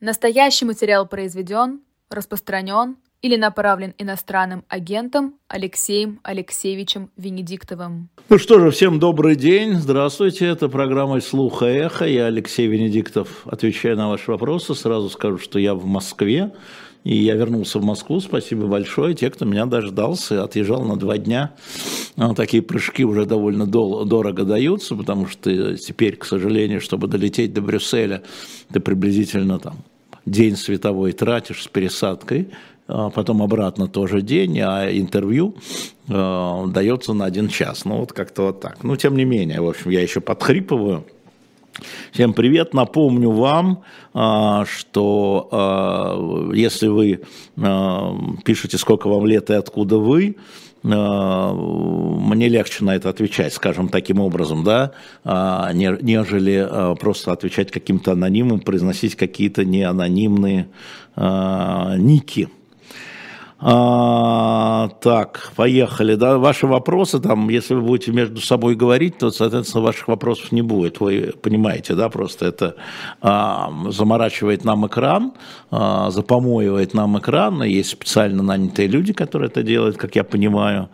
Настоящий материал произведен, распространен или направлен иностранным агентом Алексеем Алексеевичем Венедиктовым. Ну что же, всем добрый день. Здравствуйте. Это программа «Слуха эхо». Я Алексей Венедиктов. Отвечаю на ваши вопросы. Сразу скажу, что я в Москве. И я вернулся в Москву, спасибо большое. Те, кто меня дождался, отъезжал на два дня. Ну, такие прыжки уже довольно дол- дорого даются, потому что теперь, к сожалению, чтобы долететь до Брюсселя, ты приблизительно там день световой тратишь с пересадкой, а потом обратно тоже день, а интервью э, дается на один час. Ну, вот как-то вот так. Ну, тем не менее, в общем, я еще подхрипываю. Всем привет. Напомню вам, а, что а, если вы пишете, сколько вам лет и откуда вы, мне легче на это отвечать, скажем таким образом, да, нежели просто отвечать каким-то анонимом, произносить какие-то неанонимные ники. А, так, поехали. Да, ваши вопросы, там, если вы будете между собой говорить, то, соответственно, ваших вопросов не будет. Вы понимаете, да, просто это а, заморачивает нам экран, а, запомоивает нам экран. Есть специально нанятые люди, которые это делают, как я понимаю.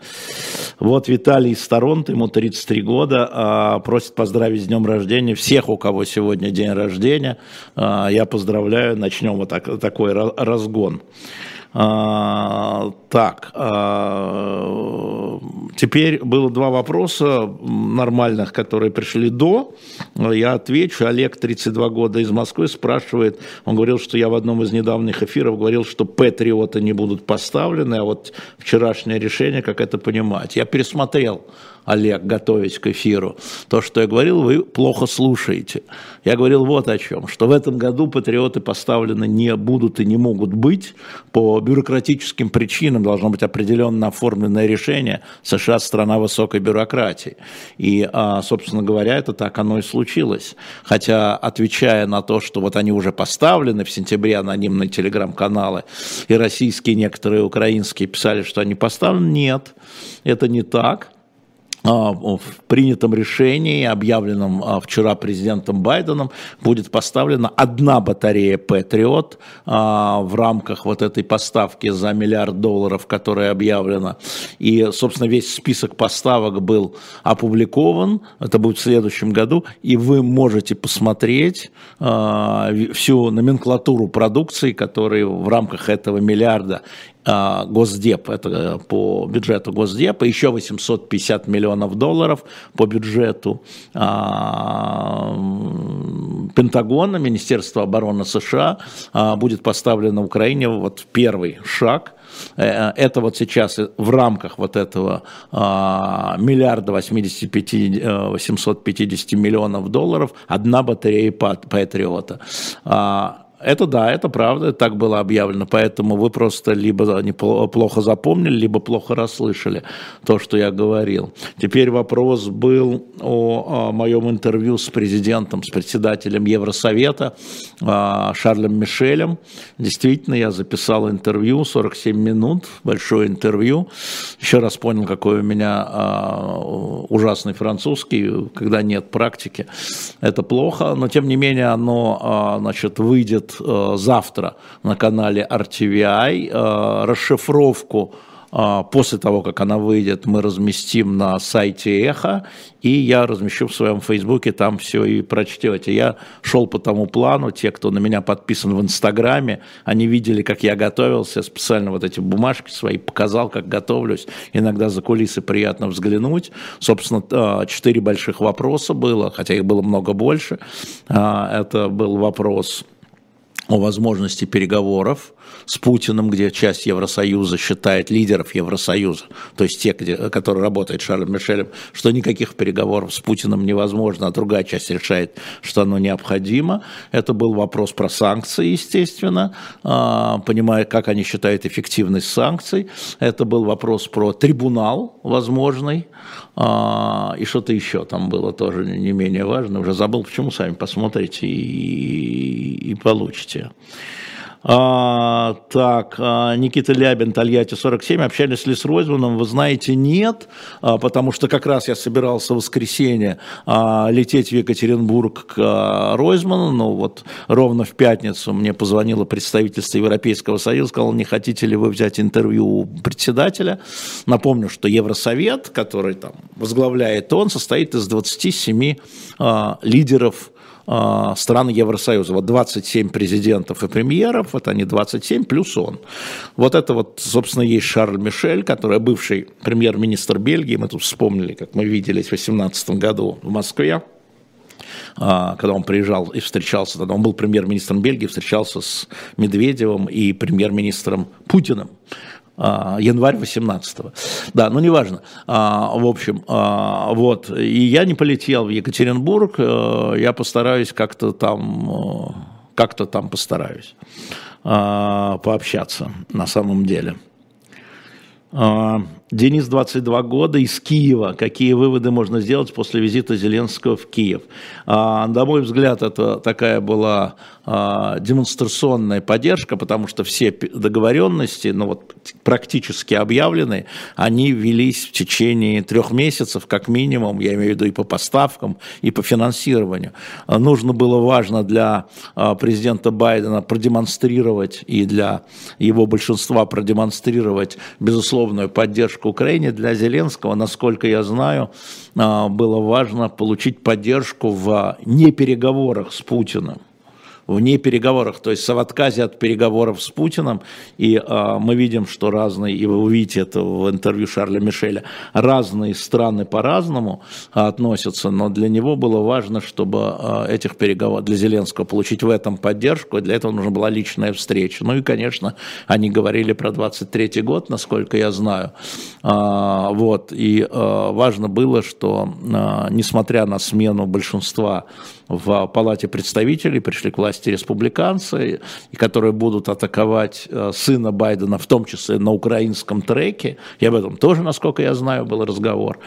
Вот Виталий из Торонто, ему 33 года, а, просит поздравить с днем рождения всех, у кого сегодня день рождения. А, я поздравляю, начнем вот так, такой разгон. А, так, а, теперь было два вопроса нормальных, которые пришли до. Я отвечу. Олег, 32 года из Москвы, спрашивает, он говорил, что я в одном из недавних эфиров говорил, что патриоты не будут поставлены, а вот вчерашнее решение, как это понимать. Я пересмотрел Олег, готовясь к эфиру, то, что я говорил, вы плохо слушаете. Я говорил вот о чем, что в этом году патриоты поставлены не будут и не могут быть по бюрократическим причинам, должно быть определенно оформленное решение. США – страна высокой бюрократии. И, а, собственно говоря, это так оно и случилось. Хотя, отвечая на то, что вот они уже поставлены в сентябре анонимные телеграм-каналы, и российские некоторые украинские писали, что они поставлены, нет, это не так. А, в принятом решении, объявленном а, вчера президентом Байденом, будет поставлена одна батарея Patriot а, в рамках вот этой поставки за миллиард долларов, которая объявлена. И, собственно, весь список поставок был опубликован, это будет в следующем году, и вы можете посмотреть всю номенклатуру продукции, которые в рамках этого миллиарда Госдеп, это э, по бюджету Госдепа, еще 850 миллионов долларов по бюджету а, Пентагона, Министерства обороны США а, будет поставлено Украине вот первый шаг э, это вот сейчас в рамках вот этого миллиарда 85, 850 миллионов долларов одна батарея Патриота. Это да, это правда, так было объявлено, поэтому вы просто либо плохо запомнили, либо плохо расслышали то, что я говорил. Теперь вопрос был о, о моем интервью с президентом, с председателем Евросовета а, Шарлем Мишелем. Действительно, я записал интервью, 47 минут, большое интервью. Еще раз понял, какой у меня а, ужасный французский, когда нет практики. Это плохо, но тем не менее оно а, значит, выйдет э, завтра на канале RTVI. Э, расшифровку э, после того, как она выйдет, мы разместим на сайте Эхо, и я размещу в своем фейсбуке, там все и прочтете. Я шел по тому плану, те, кто на меня подписан в Инстаграме, они видели, как я готовился, специально вот эти бумажки свои показал, как готовлюсь. Иногда за кулисы приятно взглянуть. Собственно, четыре больших вопроса было, хотя их было много больше. Это был вопрос о возможности переговоров с Путиным, где часть Евросоюза считает лидеров Евросоюза, то есть те, где, которые работают Шарлем Мишелем, что никаких переговоров с Путиным невозможно, а другая часть решает, что оно необходимо. Это был вопрос про санкции, естественно, а, понимая, как они считают эффективность санкций. Это был вопрос про трибунал возможный, а, и что-то еще там было тоже не менее важно. Уже забыл, почему, сами посмотрите и, и получите. А, так, а, Никита Лябин, Тольятти 47. Общались ли с Ройзманом? Вы знаете, нет, а, потому что как раз я собирался в воскресенье а, лететь в Екатеринбург к Ройзману, но вот ровно в пятницу мне позвонило представительство Европейского Союза, сказал, не хотите ли вы взять интервью у председателя. Напомню, что Евросовет, который там возглавляет он, состоит из 27 а, лидеров стран Евросоюза. Вот 27 президентов и премьеров, вот они 27 плюс он. Вот это вот, собственно, есть Шарль Мишель, который бывший премьер-министр Бельгии. Мы тут вспомнили, как мы виделись в 2018 году в Москве а, когда он приезжал и встречался, тогда он был премьер-министром Бельгии, встречался с Медведевым и премьер-министром Путиным. А, январь 18-го. Да, ну неважно. А, в общем, а, вот. И я не полетел в Екатеринбург, э, я постараюсь как-то там, э, как-то там постараюсь пообщаться на самом деле. Денис, 22 года, из Киева. Какие выводы можно сделать после визита Зеленского в Киев? А, на мой взгляд, это такая была а, демонстрационная поддержка, потому что все договоренности, ну вот практически объявлены, они велись в течение трех месяцев, как минимум, я имею в виду и по поставкам, и по финансированию. А, нужно было важно для а, президента Байдена продемонстрировать и для его большинства продемонстрировать безусловную поддержку поддержку Украине, для Зеленского, насколько я знаю, а, было важно получить поддержку в непереговорах с Путиным вне переговорах, то есть в отказе от переговоров с Путиным, и э, мы видим, что разные, и вы увидите это в интервью Шарля Мишеля, разные страны по-разному относятся, но для него было важно, чтобы э, этих переговоров, для Зеленского получить в этом поддержку, и для этого нужна была личная встреча. Ну и, конечно, они говорили про 23 год, насколько я знаю, э, вот, и э, важно было, что, э, несмотря на смену большинства в Палате представителей, пришли к власти республиканцы, и которые будут атаковать э, сына Байдена, в том числе на украинском треке. И об этом тоже, насколько я знаю, был разговор.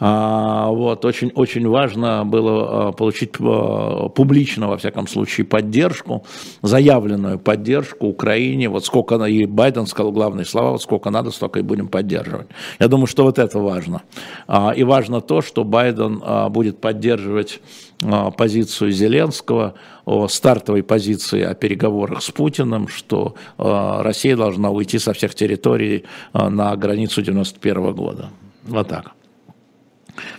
А, вот, очень, очень важно было а, получить а, публично, во всяком случае, поддержку, заявленную поддержку Украине. Вот сколько, и Байден сказал главные слова, вот сколько надо, столько и будем поддерживать. Я думаю, что вот это важно. И важно то, что Байден будет поддерживать позицию Зеленского, о стартовой позиции о переговорах с Путиным, что Россия должна уйти со всех территорий на границу 91 года. Вот так.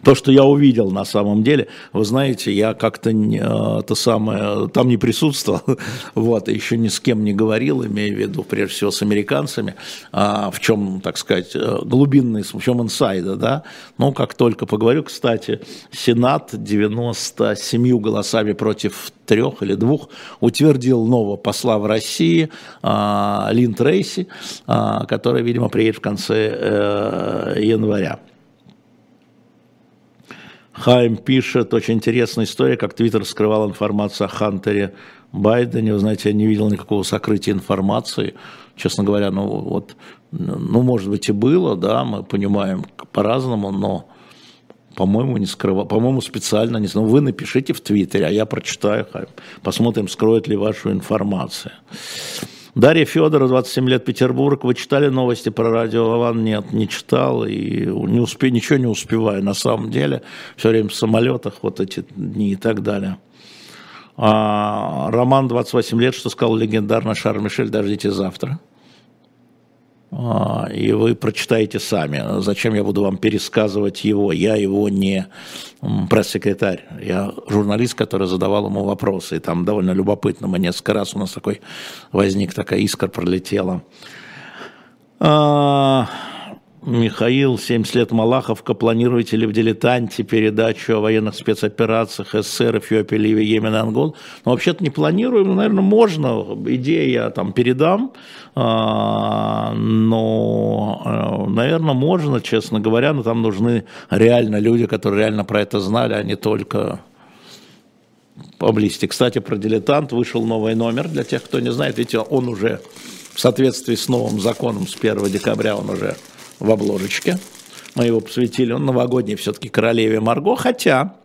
То, что я увидел на самом деле, вы знаете, я как-то э, то самое, там не присутствовал, вот, еще ни с кем не говорил, имея в виду, прежде всего, с американцами, а в чем, так сказать, э, глубинный, в чем инсайда, да, ну, как только поговорю, кстати, Сенат 97 голосами против трех или двух утвердил нового посла в России а, Лин Трейси, а, который, видимо, приедет в конце э, января. Хайм пишет, очень интересная история, как Твиттер скрывал информацию о Хантере Байдене. Вы знаете, я не видел никакого сокрытия информации. Честно говоря, ну вот, ну может быть и было, да, мы понимаем по-разному, но по-моему, не скрывал, по-моему, специально не знаю. Вы напишите в Твиттере, а я прочитаю, посмотрим, скроет ли вашу информацию. Дарья Федорова, 27 лет, Петербург. Вы читали новости про радио Лаван? Нет, не читал и не успе, ничего не успеваю на самом деле. Все время в самолетах вот эти дни и так далее. А, Роман, 28 лет, что сказал легендарный Шарль Мишель, дождите завтра. А, и вы прочитаете сами. Зачем я буду вам пересказывать его? Я его не пресс-секретарь, я журналист, который задавал ему вопросы. И там довольно любопытно, мы несколько раз у нас такой возник, такая искра пролетела. Михаил, 70 лет Малаховка. Планируете ли в «Дилетанте» передачу о военных спецоперациях СССР, Эфиопии, Ливии, Йемен, Ангол? Ну, вообще-то не планируем, но, наверное, можно. Идею я там передам. А, но, э, наверное, можно, честно говоря, но там нужны реально люди, которые реально про это знали, а не только поблизости. Кстати, про «Дилетант» вышел новый номер. Для тех, кто не знает, видите, он уже в соответствии с новым законом с 1 декабря он уже в обложечке. Мы его посвятили, он новогодний все-таки королеве Марго, хотя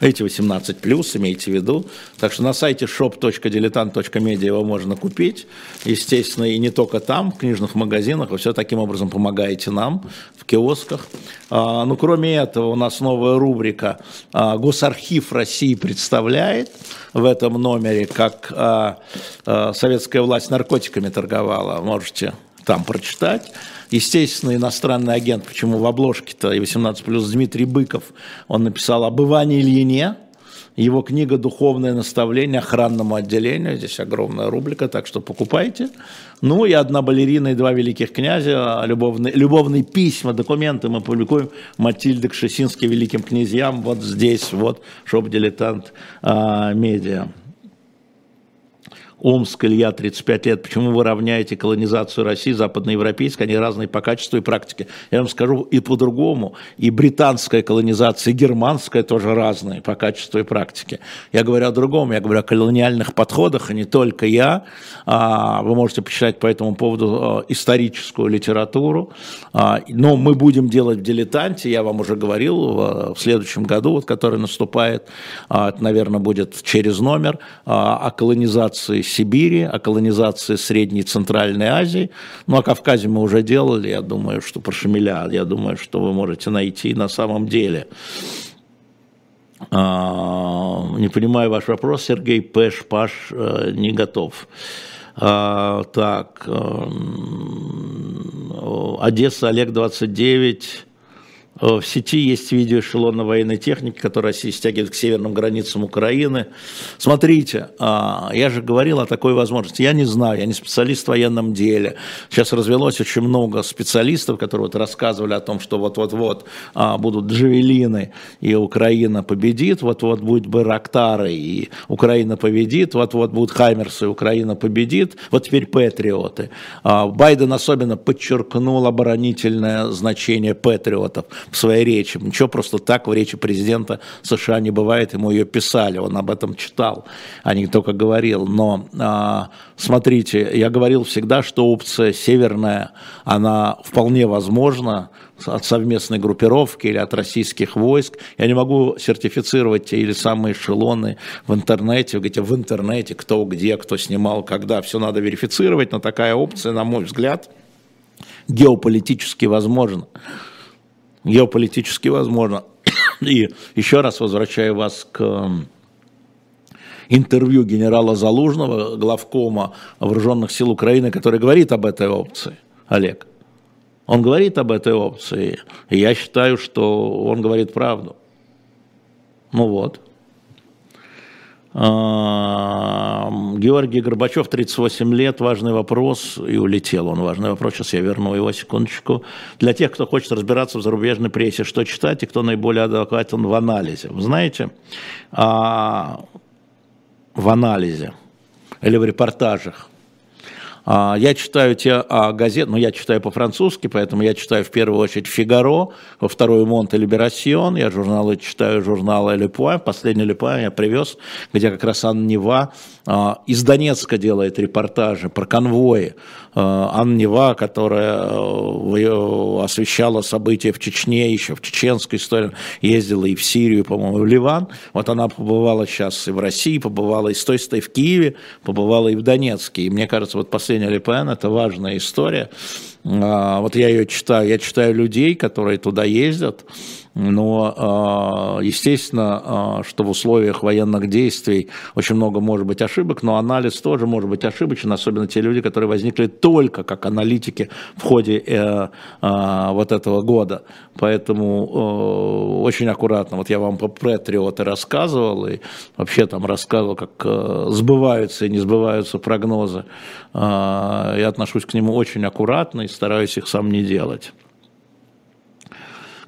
Эти 18 плюс, имейте в виду. Так что на сайте shop.diletant.media его можно купить. Естественно, и не только там, в книжных магазинах. Вы все таким образом помогаете нам в киосках. А, ну, кроме этого, у нас новая рубрика а, «Госархив России представляет» в этом номере, как а, а, советская власть наркотиками торговала. Можете там прочитать. Естественно, иностранный агент, почему в обложке-то и 18 плюс Дмитрий Быков, он написал об Иване Ильине, его книга «Духовное наставление охранному отделению». Здесь огромная рубрика, так что покупайте. Ну и одна балерина и два великих князя, любовные, любовные письма, документы мы публикуем Матильда Кшесинский великим князьям вот здесь, вот, шоп-дилетант а, медиа. Омск, Илья, 35 лет, почему вы равняете колонизацию России, западноевропейской, они разные по качеству и практике. Я вам скажу и по-другому, и британская колонизация, и германская тоже разные по качеству и практике. Я говорю о другом, я говорю о колониальных подходах, и не только я. А, вы можете почитать по этому поводу а, историческую литературу, а, но мы будем делать в «Дилетанте», я вам уже говорил, в следующем году, вот, который наступает, это, наверное, будет через номер, о колонизации Сибири, о колонизации Средней и Центральной Азии. Ну, о Кавказе мы уже делали, я думаю, что про Шамиля, я думаю, что вы можете найти на самом деле. А, не понимаю ваш вопрос, Сергей Пэш, Паш э, не готов. А, так, э, Одесса, Олег 29. Э, в сети есть видео эшелона военной техники, который Россия стягивает к северным границам Украины. Смотрите, а, я же говорил о такой возможности. Я не знаю, я не специалист в военном деле. Сейчас развелось очень много специалистов, которые вот рассказывали о том, что вот-вот-вот а, будут джавелины, и Украина победит, вот-вот будет Байрактары, и Украина победит, вот-вот будут Хаймерсы, и Украина победит, вот теперь Патриоты. А, Байден особенно подчеркнул оборонительное значение Патриотов в своей речи. Ничего просто так в речи президента США не бывает, ему ее писали, он об этом читал, а не только говорил. Но а, смотрите, я говорил всегда, что опция северная, она вполне возможна, от совместной группировки или от российских войск. Я не могу сертифицировать те или самые эшелоны в интернете. Вы говорите, в интернете кто где, кто снимал, когда. Все надо верифицировать, но такая опция, на мой взгляд, геополитически возможна геополитически возможно. И еще раз возвращаю вас к интервью генерала Залужного, главкома Вооруженных сил Украины, который говорит об этой опции, Олег. Он говорит об этой опции, и я считаю, что он говорит правду. Ну вот. Георгий Горбачев, 38 лет, важный вопрос, и улетел он, важный вопрос, сейчас я верну его, секундочку. Для тех, кто хочет разбираться в зарубежной прессе, что читать и кто наиболее адекватен в анализе. Вы знаете, а, в анализе или в репортажах я читаю те а, газеты, ну я читаю по-французски, поэтому я читаю в первую очередь «Фигаро», во вторую «Монте Либерасьон», я журналы читаю, журналы «Ле Пуэн», последний «Ле Пуэн» я привез, где как раз Анна Нева а, из Донецка делает репортажи про конвои. Анна Нева, которая э, освещала события в Чечне, еще в чеченской истории, ездила и в Сирию, по-моему, в Ливан. Вот она побывала сейчас и в России, побывала и с той стороны в Киеве, побывала и в Донецке. И мне кажется, вот последний Ксения Лепен, это важная история. А, вот я ее читаю, я читаю людей, которые туда ездят, но, а, естественно, а, что в условиях военных действий очень много может быть ошибок, но анализ тоже может быть ошибочен, особенно те люди, которые возникли только как аналитики в ходе э, вот этого года. Поэтому очень аккуратно. Вот я вам по Патриоты рассказывал, и вообще там рассказывал, как сбываются и не сбываются прогнозы. Я отношусь к нему очень аккуратно и стараюсь их сам не делать.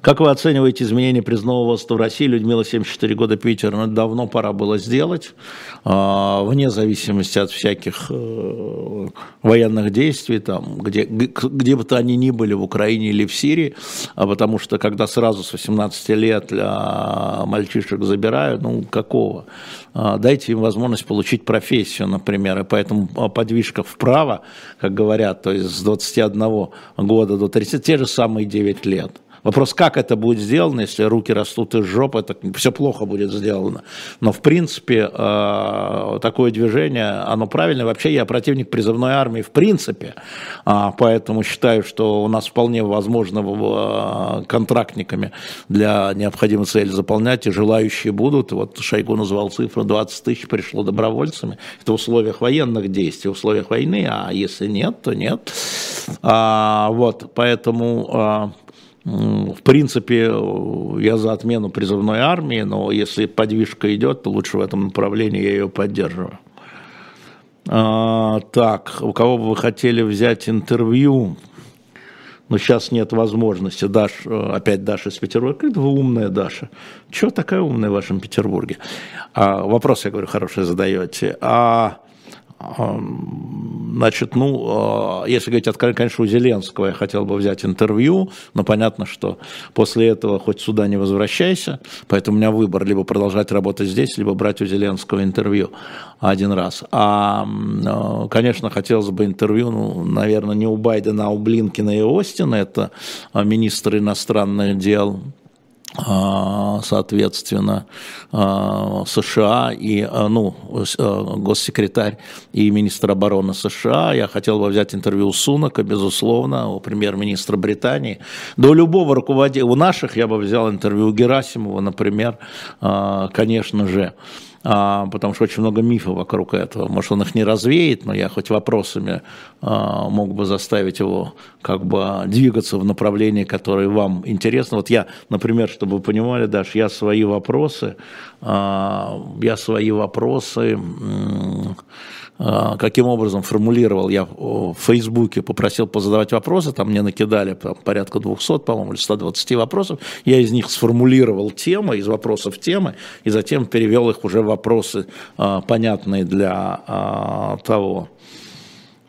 Как вы оцениваете изменения признанного возраста в России? Людмила, 74 года, Питер. Ну, давно пора было сделать, а, вне зависимости от всяких э, военных действий, там, где, где бы то они ни были, в Украине или в Сирии, а потому что когда сразу с 18 лет для мальчишек забирают, ну, какого? А, дайте им возможность получить профессию, например, и поэтому подвижка вправо, как говорят, то есть с 21 года до 30, те же самые 9 лет – Вопрос, как это будет сделано, если руки растут из жопы, это все плохо будет сделано. Но, в принципе, э, такое движение, оно правильное. Вообще, я противник призывной армии в принципе, а, поэтому считаю, что у нас вполне возможно э, контрактниками для необходимой цели заполнять, и желающие будут. Вот Шойгу назвал цифру 20 тысяч пришло добровольцами. Это в условиях военных действий, в условиях войны, а если нет, то нет. А, вот, поэтому а, в принципе, я за отмену призывной армии, но если подвижка идет, то лучше в этом направлении я ее поддерживаю. А, так, у кого бы вы хотели взять интервью? Но сейчас нет возможности. Даш, опять Даша из Петербурга. Как вы умная, Даша? Чего такая умная в вашем Петербурге? А, вопрос, я говорю, хороший задаете. А Значит, ну, а, если говорить откровенно, конечно, у Зеленского я хотел бы взять интервью, но понятно, что после этого хоть сюда не возвращайся, поэтому у меня выбор либо продолжать работать здесь, либо брать у Зеленского интервью один раз. А, а конечно, хотелось бы интервью, ну, наверное, не у Байдена, а у Блинкина и Остина, это министры иностранных дел а, соответственно, а, США и, а, ну, госсекретарь и министр обороны США. Я хотел бы взять интервью у Сунака, безусловно, у премьер-министра Британии. Да у любого руководителя, у наших я бы взял интервью у Герасимова, например, конечно же а, потому что очень много мифов вокруг этого. Может, он их не развеет, но я хоть вопросами а, мог бы заставить его как бы двигаться в направлении, которое вам интересно. Вот я, например, чтобы вы понимали, Даш, я свои вопросы, а, я свои вопросы а, каким образом формулировал, я в Фейсбуке попросил позадавать вопросы, там мне накидали порядка 200, по-моему, или 120 вопросов, я из них сформулировал темы, из вопросов темы, и затем перевел их уже в вопросы, а, понятные для а, того.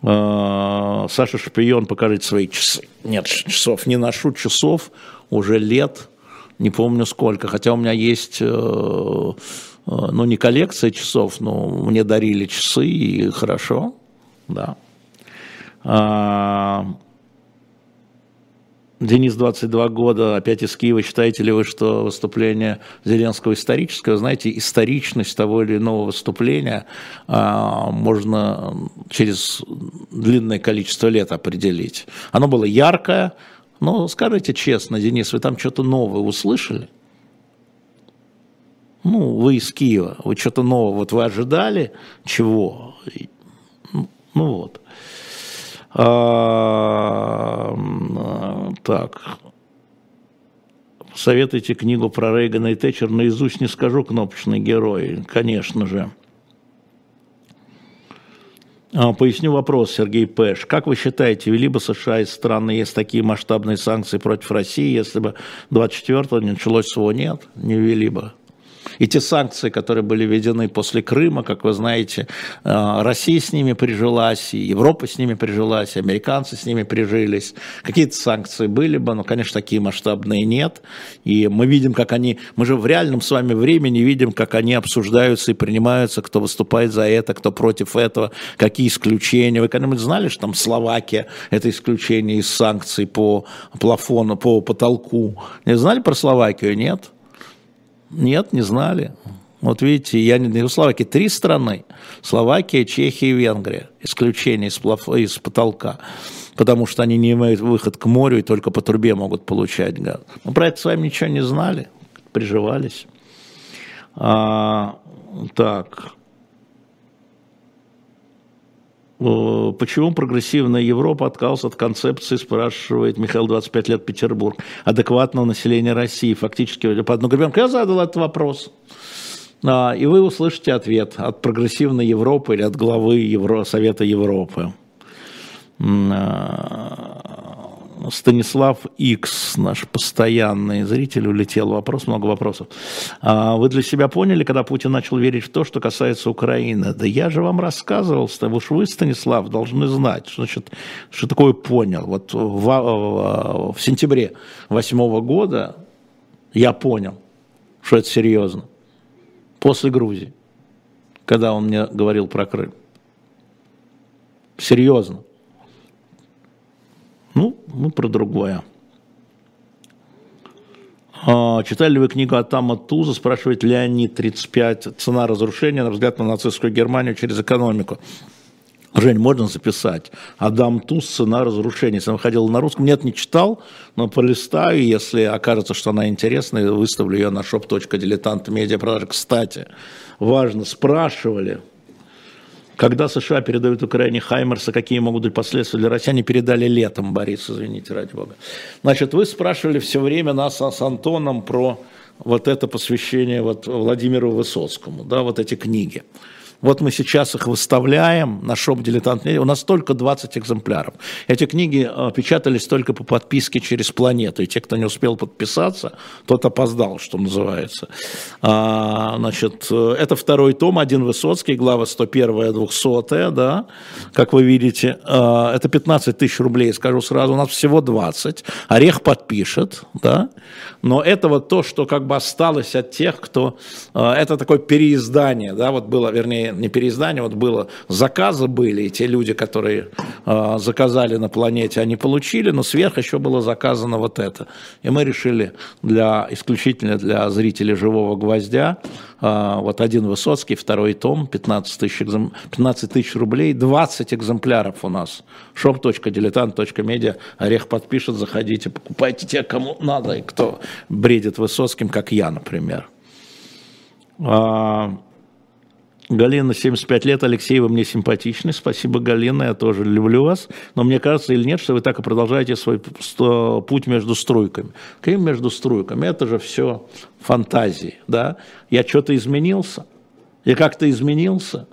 Саша Шпион, покажите свои часы. Нет, часов не ношу, часов уже лет, не помню сколько, хотя у меня есть Э, ну, не коллекция часов, но мне дарили часы, и хорошо, да. А, Денис, 22 года, опять из Киева. Считаете ли вы, что выступление Зеленского историческое? Знаете, историчность того или иного выступления а, можно через длинное количество лет определить. Оно было яркое, но скажите честно, Денис, вы там что-то новое услышали? Ну, вы из Киева, вы что-то нового, вот вы ожидали чего? Ну, вот. А, так. Советуйте книгу про Рейгана и Тэтчер. Наизусть не скажу «Кнопочный герой», конечно же. А, поясню вопрос, Сергей Пэш. Как вы считаете, вели бы США из страны, есть такие масштабные санкции против России, если бы 24-го не началось СВО? Нет, не вели бы. И те санкции, которые были введены после Крыма, как вы знаете, э, Россия с ними прижилась, и Европа с ними прижилась, и американцы с ними прижились. Какие-то санкции были бы, но, конечно, такие масштабные нет. И мы видим, как они, мы же в реальном с вами времени видим, как они обсуждаются и принимаются, кто выступает за это, кто против этого, какие исключения. Вы когда-нибудь знали, что там Словакия – это исключение из санкций по плафону, по потолку? Не знали про Словакию? Нет? Нет, не знали. Вот видите, я не в Словакии три страны. Словакия, Чехия и Венгрия. Исключение из, плаф... из потолка. Потому что они не имеют выход к морю и только по трубе могут получать газ. Мы про это с вами ничего не знали. Приживались. А, так. Э, почему прогрессивная Европа отказалась от концепции, спрашивает Михаил, 25 лет, Петербург, адекватного населения России, фактически по одну гребенку. Я задал этот вопрос. А, и вы услышите ответ от прогрессивной Европы или от главы Евро, Совета Европы. А, Станислав X, наш постоянный зритель, улетел вопрос, много вопросов. А вы для себя поняли, когда Путин начал верить в то, что касается Украины? Да я же вам рассказывал, уж вы, Станислав, должны знать, что, значит, что такое понял. Вот в, в, в сентябре восьмого года я понял, что это серьезно. После Грузии, когда он мне говорил про Крым. Серьезно. Ну, мы про другое. А, читали ли вы книгу Атама Туза, спрашивает Леонид, 35, «Цена разрушения на взгляд на нацистскую Германию через экономику». Жень, можно записать? Адам Туз «Цена разрушения». Если он ходил на русском, нет, не читал, но полистаю, если окажется, что она интересная, выставлю ее на shop.diletant.media. Кстати, важно, спрашивали, когда США передают Украине Хаймерса, какие могут быть последствия для России? Они передали летом, Борис, извините, ради бога. Значит, вы спрашивали все время нас с Антоном про вот это посвящение вот Владимиру Высоцкому, да, вот эти книги. Вот мы сейчас их выставляем на шоп «Дилетант У нас только 20 экземпляров. Эти книги э, печатались только по подписке через планету. И те, кто не успел подписаться, тот опоздал, что называется. А, значит, э, это второй том, один Высоцкий, глава 101 200 да, как вы видите. А, это 15 тысяч рублей, скажу сразу, у нас всего 20. Орех подпишет, да. Но это вот то, что как бы осталось от тех, кто... Э, это такое переиздание, да, вот было, вернее, не переиздание, вот было, заказы были, и те люди, которые э, заказали на планете, они получили, но сверх еще было заказано вот это. И мы решили для, исключительно для зрителей «Живого гвоздя», э, вот один Высоцкий, второй том, 15 тысяч, 15 тысяч рублей, 20 экземпляров у нас. shop.diletant.media, Орех подпишет, заходите, покупайте те, кому надо, и кто бредит Высоцким, как я, например. А, Галина, 75 лет, Алексей, вы мне симпатичны, спасибо, Галина, я тоже люблю вас, но мне кажется или нет, что вы так и продолжаете свой путь между струйками. Каким между струйками? Это же все фантазии, да? Я что-то изменился? Я как-то изменился?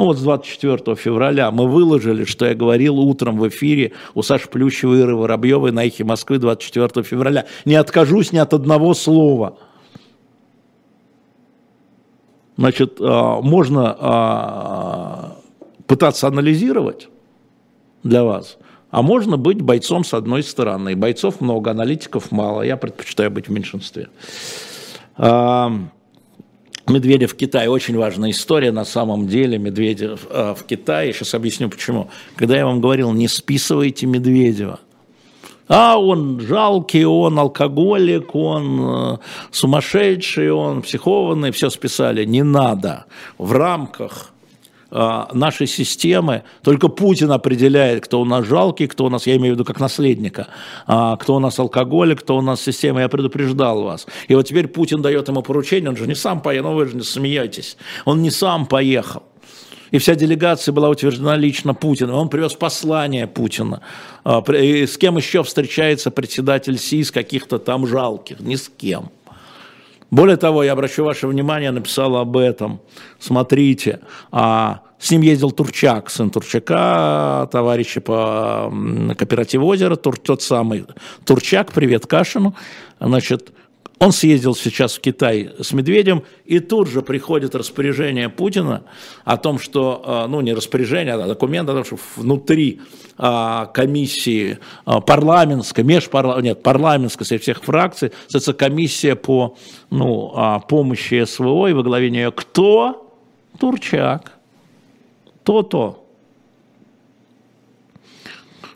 Ну вот с 24 февраля мы выложили, что я говорил утром в эфире у Саши Плющева Иры Воробьевой на «Эхе Москвы» 24 февраля. Не откажусь ни от одного слова – Значит, а, можно а, пытаться анализировать для вас, а можно быть бойцом с одной стороны. Бойцов много, аналитиков мало. Я предпочитаю быть в меньшинстве. Медведев в Китае очень важная история на самом деле. Медведев в Китае. Сейчас объясню почему. Когда я вам говорил, не списывайте Медведева – а он жалкий, он алкоголик, он э, сумасшедший, он психованный, все списали. Не надо. В рамках э, нашей системы только Путин определяет, кто у нас жалкий, кто у нас, я имею в виду как наследника, а кто у нас алкоголик, кто у нас система. Я предупреждал вас. И вот теперь Путин дает ему поручение, он же не сам поехал, ну вы же не смеетесь, он не сам поехал и вся делегация была утверждена лично Путиным. Он привез послание Путина. А, и с кем еще встречается председатель СИС каких-то там жалких? Ни с кем. Более того, я обращу ваше внимание, написал об этом. Смотрите, а с ним ездил Турчак, сын Турчака, товарища по кооперативу озера, тот самый Турчак, привет Кашину. Значит, он съездил сейчас в Китай с Медведем, и тут же приходит распоряжение Путина о том, что, а, ну не распоряжение, а документ о том, что внутри а, комиссии а, парламентской, межпарламентской, нет, парламентской среди всех фракций, это комиссия по ну, помощи СВО, и во главе нее кто? Турчак. То-то.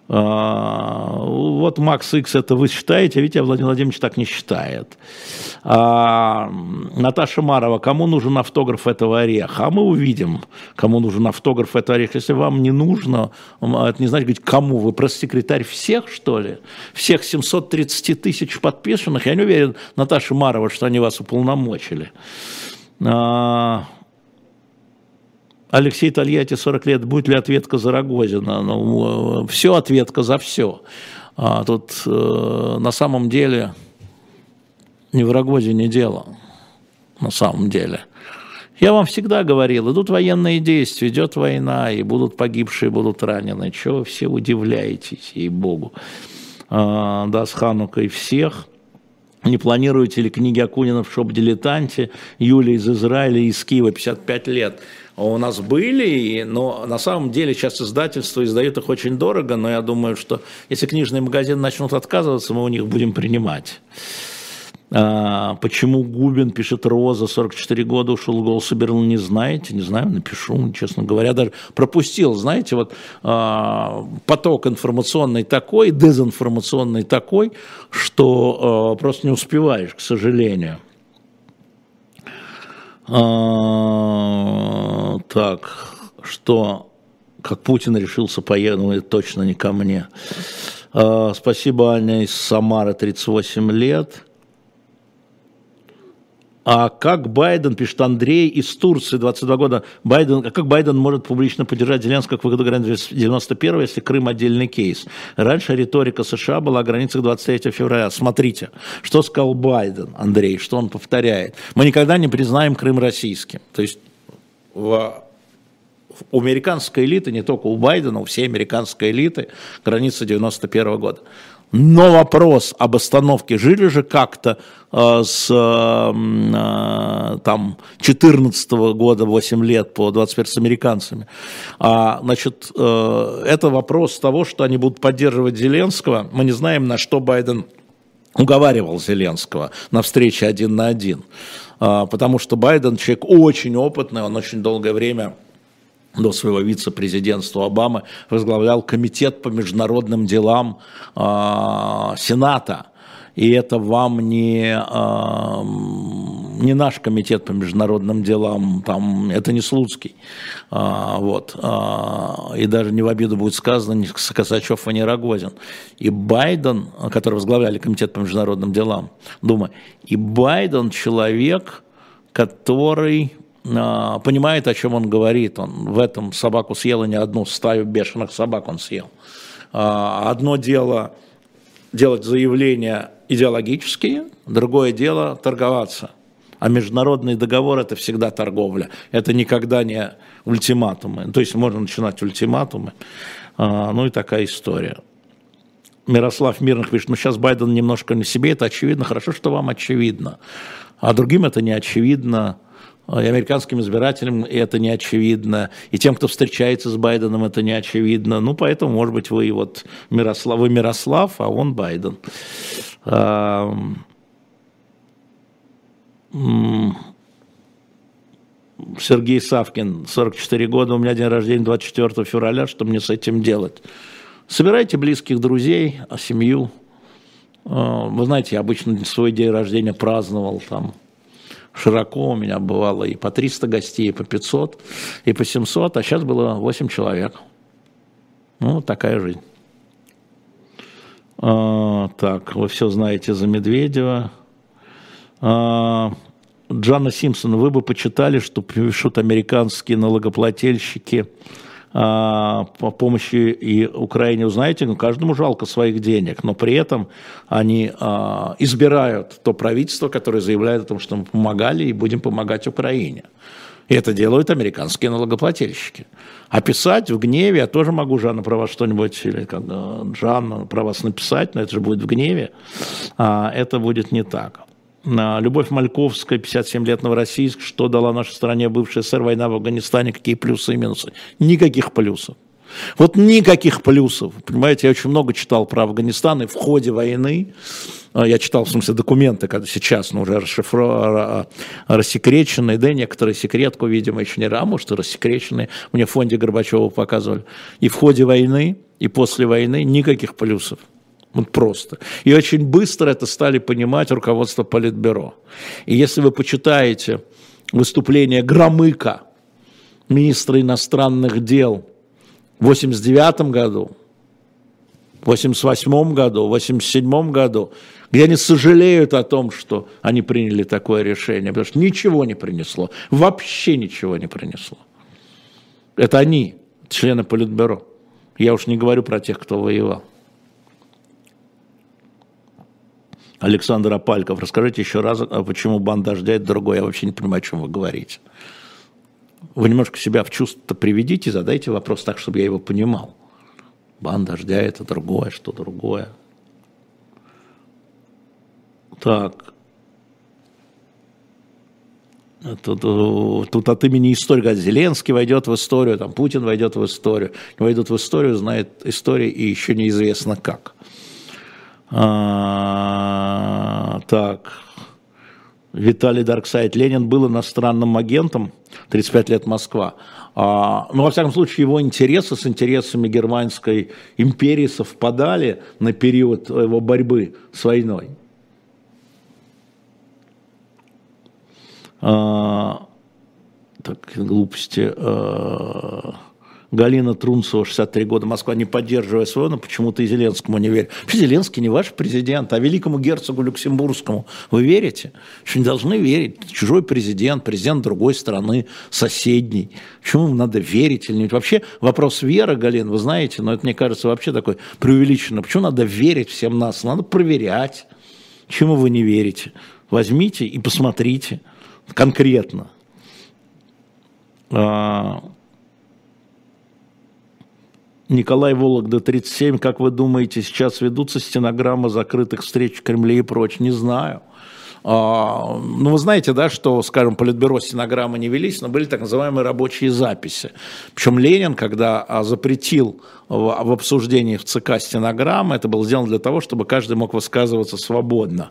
А, вот Макс Икс это вы считаете, а Витя Владимир Владимирович так не считает. А, Наташа Марова, кому нужен автограф этого ореха? А мы увидим, кому нужен автограф этого ореха. Если вам не нужно, это не значит говорить, кому. Вы пресс-секретарь всех, что ли? Всех 730 тысяч подписанных? Я не уверен, Наташа Марова, что они вас уполномочили. А, Алексей Тольятти 40 лет, будет ли ответка за Рогозина? Ну, все ответка за все. А тут э, на самом деле не в Рогозине дело, на самом деле. Я вам всегда говорил, идут военные действия, идет война, и будут погибшие, будут ранены. Чего вы все удивляетесь, ей-богу. А, да, с Ханукой всех. Не планируете ли книги Акунина в шоп-дилетанте? Юлия из Израиля, из Киева, 55 лет у нас были, но на самом деле сейчас издательство издает их очень дорого, но я думаю, что если книжные магазины начнут отказываться, мы у них будем принимать. А, почему Губин, пишет Роза, 44 года ушел в голос собирал, не знаете? Не знаю, напишу, честно говоря, даже пропустил, знаете, вот а, поток информационный такой, дезинформационный такой, что а, просто не успеваешь, к сожалению. А, так, что, как Путин решился поехать, ну, это точно не ко мне. А, спасибо, Аня из Самары, 38 лет. А как Байден, пишет Андрей из Турции, 22 года, Байден, а как Байден может публично поддержать Зеленского, выгоду границы 91 если Крым отдельный кейс? Раньше риторика США была о границах 23 февраля. Смотрите, что сказал Байден, Андрей, что он повторяет. Мы никогда не признаем Крым российским. То есть в у американской элиты, не только у Байдена, у всей американской элиты, граница 91 года. Но вопрос об остановке жили же как-то э, с э, там 14 года 8 лет по 21 с американцами. А, значит, э, это вопрос того, что они будут поддерживать Зеленского. Мы не знаем, на что Байден уговаривал Зеленского на встрече один на один. А, потому что Байден человек очень опытный, он очень долгое время до своего вице-президентства Обамы возглавлял комитет по международным делам э, Сената. И это вам не, э, не наш комитет по международным делам, там, это не Слуцкий. Э, вот, э, и даже не в обиду будет сказано ни Косачев, и не Рогозин. И Байден, который возглавляли комитет по международным делам, Дума, и Байден человек, который понимает, о чем он говорит. Он в этом собаку съел, и не одну стаю бешеных собак он съел. А, одно дело делать заявления идеологические, другое дело торговаться. А международный договор – это всегда торговля. Это никогда не ультиматумы. То есть можно начинать ультиматумы. А, ну и такая история. Мирослав Мирных пишет, ну сейчас Байден немножко на себе, это очевидно. Хорошо, что вам очевидно. А другим это не очевидно и американским избирателям это не очевидно, и тем, кто встречается с Байденом, это не очевидно. Ну, поэтому, может быть, вы вот Мирослав, вы Мирослав, а он Байден. Сергей Савкин, 44 года, у меня день рождения 24 февраля, что мне с этим делать? Собирайте близких друзей, семью. А, вы знаете, я обычно свой день рождения праздновал там широко у меня бывало и по 300 гостей, и по 500, и по 700, а сейчас было 8 человек. Ну, такая жизнь. А, так, вы все знаете за Медведева. А, Джанна Симпсон, вы бы почитали, что пишут американские налогоплательщики – по помощи и Украине, знаете, ну, каждому жалко своих денег, но при этом они а, избирают то правительство, которое заявляет о том, что мы помогали и будем помогать Украине. И это делают американские налогоплательщики. А в гневе, я тоже могу, Жанна, про вас что-нибудь, или как Жанна, про вас написать, но это же будет в гневе, а это будет не так. Любовь Мальковская, 57 лет Новороссийск, что дала нашей стране бывшая СССР, война в Афганистане, какие плюсы и минусы? Никаких плюсов. Вот никаких плюсов. Понимаете, я очень много читал про Афганистан, и в ходе войны, а, я читал, в смысле, документы, когда сейчас ну, уже расшифро... рассекреченные, да, некоторые секретку, видимо, еще не а может, и рассекреченные, мне в фонде Горбачева показывали. И в ходе войны, и после войны никаких плюсов. Вот просто. И очень быстро это стали понимать руководство Политбюро. И если вы почитаете выступление Громыка, министра иностранных дел, в 89 году, в 88 году, в 87 году, где они сожалеют о том, что они приняли такое решение, потому что ничего не принесло, вообще ничего не принесло. Это они, члены Политбюро. Я уж не говорю про тех, кто воевал. Александр Апальков, расскажите еще раз, а почему банда дождя это другое, я вообще не понимаю, о чем вы говорите. Вы немножко себя в чувство приведите, задайте вопрос так, чтобы я его понимал. Бан дождя это другое, что другое. Так. Тут, тут от имени историка Зеленский войдет в историю, там Путин войдет в историю. Войдут в историю, знает историю и еще неизвестно как. А, так. Виталий Дарксайд. Ленин был иностранным агентом, 35 лет Москва. А, ну, во всяком случае, его интересы с интересами Германской империи совпадали на период его борьбы с войной. А, так, глупости. А, Галина Трунцева, 63 года, Москва, не поддерживая своего, но почему-то и Зеленскому не верит. Зеленский не ваш президент, а великому герцогу Люксембургскому вы верите? Что не должны верить. Чужой президент, президент другой страны, соседней. Почему надо верить или нет? Вообще вопрос веры, Галина, вы знаете, но это, мне кажется, вообще такой преувеличенно. Почему надо верить всем нас? Надо проверять. Чему вы не верите? Возьмите и посмотрите конкретно. Николай Вологда, 37. Как вы думаете, сейчас ведутся стенограммы закрытых встреч в Кремле и прочее? Не знаю. А, ну, вы знаете, да, что, скажем, Политбюро стенограммы не велись, но были так называемые рабочие записи. Причем Ленин, когда а, запретил в, в обсуждении в ЦК стенограммы, это было сделано для того, чтобы каждый мог высказываться свободно.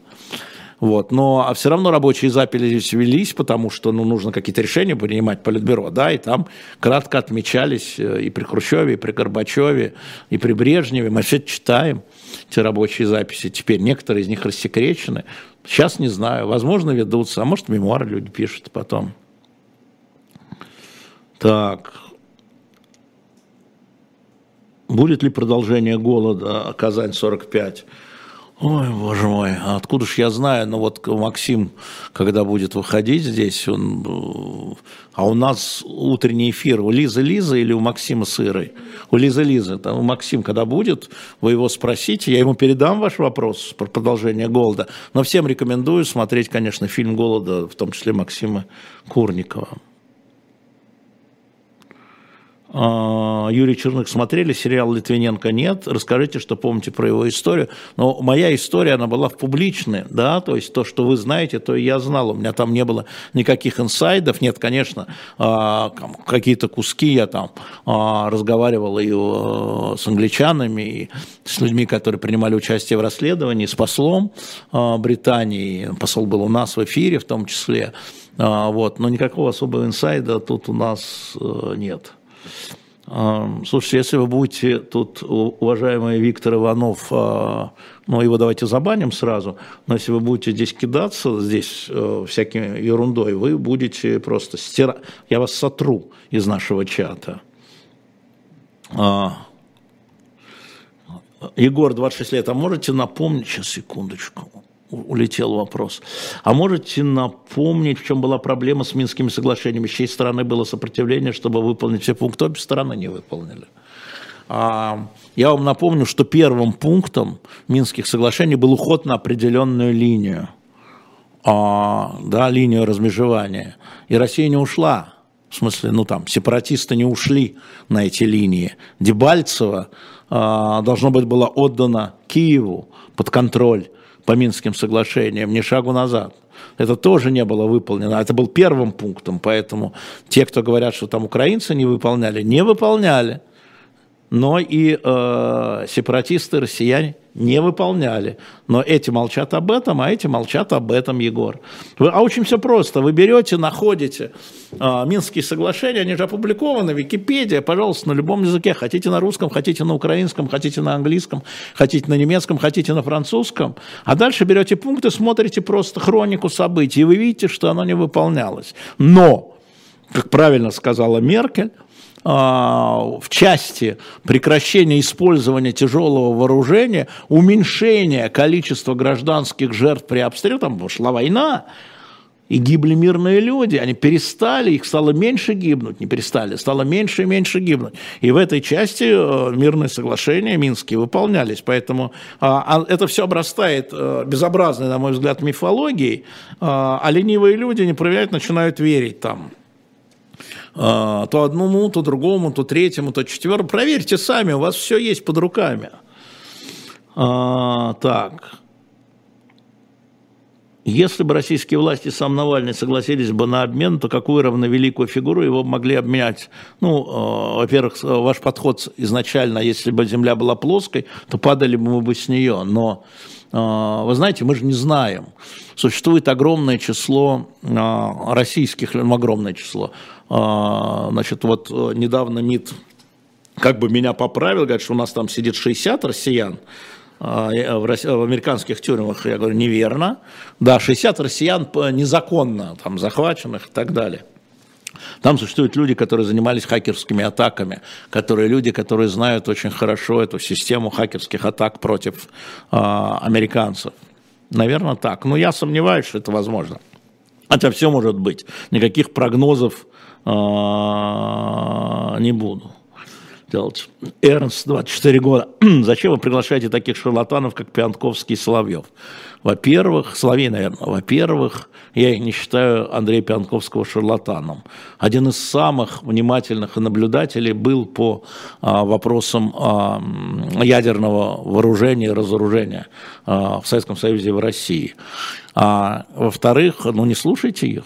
Вот. Но а все равно рабочие записи велись, потому что ну, нужно какие-то решения принимать Политбюро, да, и там кратко отмечались э, и при Хрущеве, и при Горбачеве, и при Брежневе. Мы все читаем эти рабочие записи. Теперь некоторые из них рассекречены. Сейчас не знаю, возможно, ведутся, а может, мемуары люди пишут потом. Так. Будет ли продолжение голода Казань 45? Ой, боже мой, а откуда ж я знаю, ну вот Максим, когда будет выходить здесь, он, а у нас утренний эфир у Лизы Лизы или у Максима Сырой? У Лизы Лизы, там Максим, когда будет, вы его спросите, я ему передам ваш вопрос про продолжение голода, но всем рекомендую смотреть, конечно, фильм «Голода», в том числе Максима Курникова. А, Юрий Черных смотрели, сериал Литвиненко нет. Расскажите, что помните про его историю. Но моя история, она была в публичной, да, то есть то, что вы знаете, то и я знал. У меня там не было никаких инсайдов. Нет, конечно, а, какие-то куски я там а, разговаривал и с англичанами, и с людьми, которые принимали участие в расследовании, с послом Британии. Посол был у нас в эфире в том числе. Вот, но никакого особого инсайда тут у нас э, нет. Слушайте, если вы будете тут, уважаемый Виктор Иванов, а, ну его давайте забаним сразу, но если вы будете здесь кидаться, здесь э, всякой ерундой, вы будете просто стирать, я вас сотру из нашего чата. А, Егор, 26 лет, а можете напомнить, сейчас секундочку, улетел вопрос. А можете напомнить, в чем была проблема с Минскими соглашениями? С чьей стороны было сопротивление, чтобы выполнить все пункты? Обе стороны не выполнили. А, я вам напомню, что первым пунктом Минских соглашений был уход на определенную линию, а, да, линию размежевания. И Россия не ушла. В смысле, ну там, сепаратисты не ушли на эти линии. Дебальцево а, должно быть было отдано Киеву под контроль по Минским соглашениям, ни шагу назад. Это тоже не было выполнено. Это был первым пунктом, поэтому те, кто говорят, что там украинцы не выполняли, не выполняли. Но и э, сепаратисты, россияне не выполняли. Но эти молчат об этом, а эти молчат об этом, Егор. Вы, а очень все просто. Вы берете, находите а, Минские соглашения, они же опубликованы, Википедия, пожалуйста, на любом языке. Хотите на русском, хотите на украинском, хотите на английском, хотите на немецком, хотите на французском. А дальше берете пункты, смотрите просто хронику событий, и вы видите, что оно не выполнялось. Но, как правильно сказала Меркель, в части прекращения использования тяжелого вооружения, уменьшения количества гражданских жертв при обстреле, там шла война, и гибли мирные люди, они перестали, их стало меньше гибнуть, не перестали, стало меньше и меньше гибнуть. И в этой части э, мирные соглашения минские выполнялись, поэтому а, а это все обрастает э, безобразной, на мой взгляд, мифологией, а ленивые люди не проверяют, начинают верить там. А, то одному, то другому, то третьему, то четвертому. Проверьте сами, у вас все есть под руками. А, так. Если бы российские власти сам Навальный согласились бы на обмен, то какую равновеликую фигуру его могли обменять? Ну, э, во-первых, ваш подход изначально, если бы Земля была плоской, то падали бы мы бы с нее. Но вы знаете, мы же не знаем. Существует огромное число российских, ну, огромное число. Значит, вот недавно МИД как бы меня поправил, говорит, что у нас там сидит 60 россиян, в, в американских тюрьмах, я говорю, неверно. Да, 60 россиян незаконно там захваченных и так далее. Там существуют люди, которые занимались хакерскими атаками, которые люди, которые знают очень хорошо эту систему хакерских атак против э, американцев. Наверное, так. Но я сомневаюсь, что это возможно. Хотя все может быть. Никаких прогнозов э, не буду делать. Эрнст, 24 года. Зачем вы приглашаете таких шарлатанов, как Пианковский и Соловьев? Во-первых, Соловей, наверное, во-первых, я не считаю Андрея Пианковского шарлатаном. Один из самых внимательных наблюдателей был по а, вопросам а, ядерного вооружения и разоружения а, в Советском Союзе и в России. А, во-вторых, ну не слушайте их.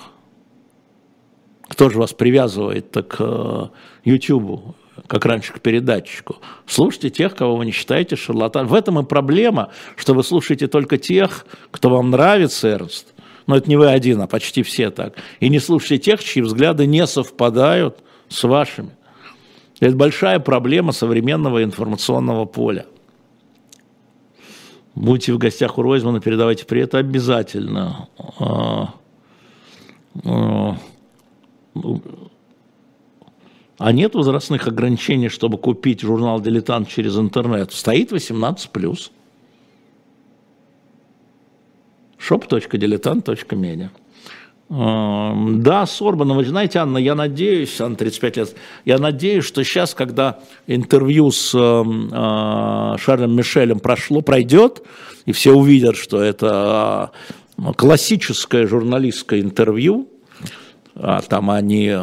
Кто же вас привязывает к uh, YouTube? Как раньше к передатчику. Слушайте тех, кого вы не считаете шарлатан. В этом и проблема, что вы слушаете только тех, кто вам нравится, Эрнст. Но это не вы один, а почти все так. И не слушайте тех, чьи взгляды не совпадают с вашими. Это большая проблема современного информационного поля. Будете в гостях у Ройзмана, передавайте привет обязательно. А, нет возрастных ограничений, чтобы купить журнал «Дилетант» через интернет. Стоит 18+. shop.diletant.media. Эм, да, с Орбаном, вы знаете, Анна, я надеюсь, Анна, 35 лет, я надеюсь, что сейчас, когда интервью с эм, э, Шарлем Мишелем прошло, пройдет, и все увидят, что это э, классическое журналистское интервью, а там они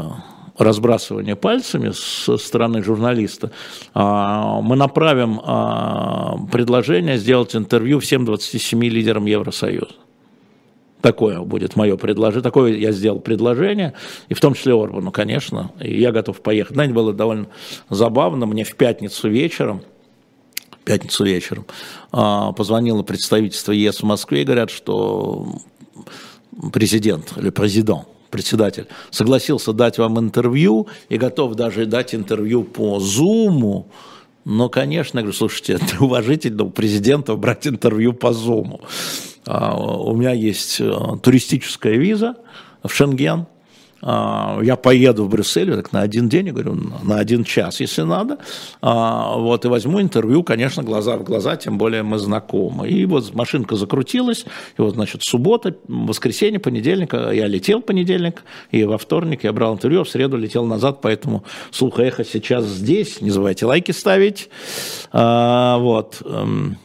разбрасывания пальцами со стороны журналиста, а, мы направим а, предложение сделать интервью всем 27 лидерам Евросоюза. Такое будет мое предложение, такое я сделал предложение, и в том числе Орбану, конечно, и я готов поехать. Знаете, было довольно забавно, мне в пятницу вечером, пятницу вечером а, позвонило представительство ЕС в Москве и говорят, что президент или президент председатель, согласился дать вам интервью и готов даже дать интервью по Зуму, но, конечно, я говорю, слушайте, это уважительно у президента брать интервью по Зуму. А, у меня есть э, туристическая виза в Шенген, я поеду в Брюссель так на один день, я говорю, на один час, если надо, а, вот, и возьму интервью, конечно, глаза в глаза, тем более мы знакомы. И вот машинка закрутилась, и вот, значит, суббота, воскресенье, понедельник, а, я летел понедельник, и во вторник я брал интервью, а в среду летел назад, поэтому слух эхо сейчас здесь, не забывайте лайки ставить, вот, эм,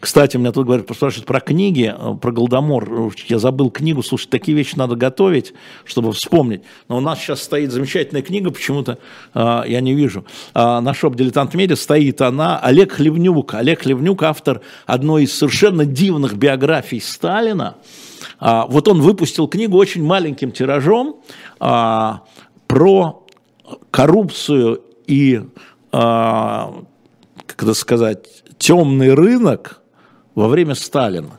кстати, меня тут говорят, спрашивают про книги, э, про Голдомор. Я забыл книгу, слушай, такие вещи надо готовить, чтобы вспомнить. Но у нас сейчас стоит замечательная книга, почему-то э, я не вижу. Э, на шоп «Дилетант Медиа» стоит она, Олег Хлевнюк. Олег Хлевнюк, автор одной из совершенно дивных биографий Сталина. Э, вот он выпустил книгу очень маленьким тиражом э, про коррупцию и, э, как это сказать, темный рынок во время Сталина.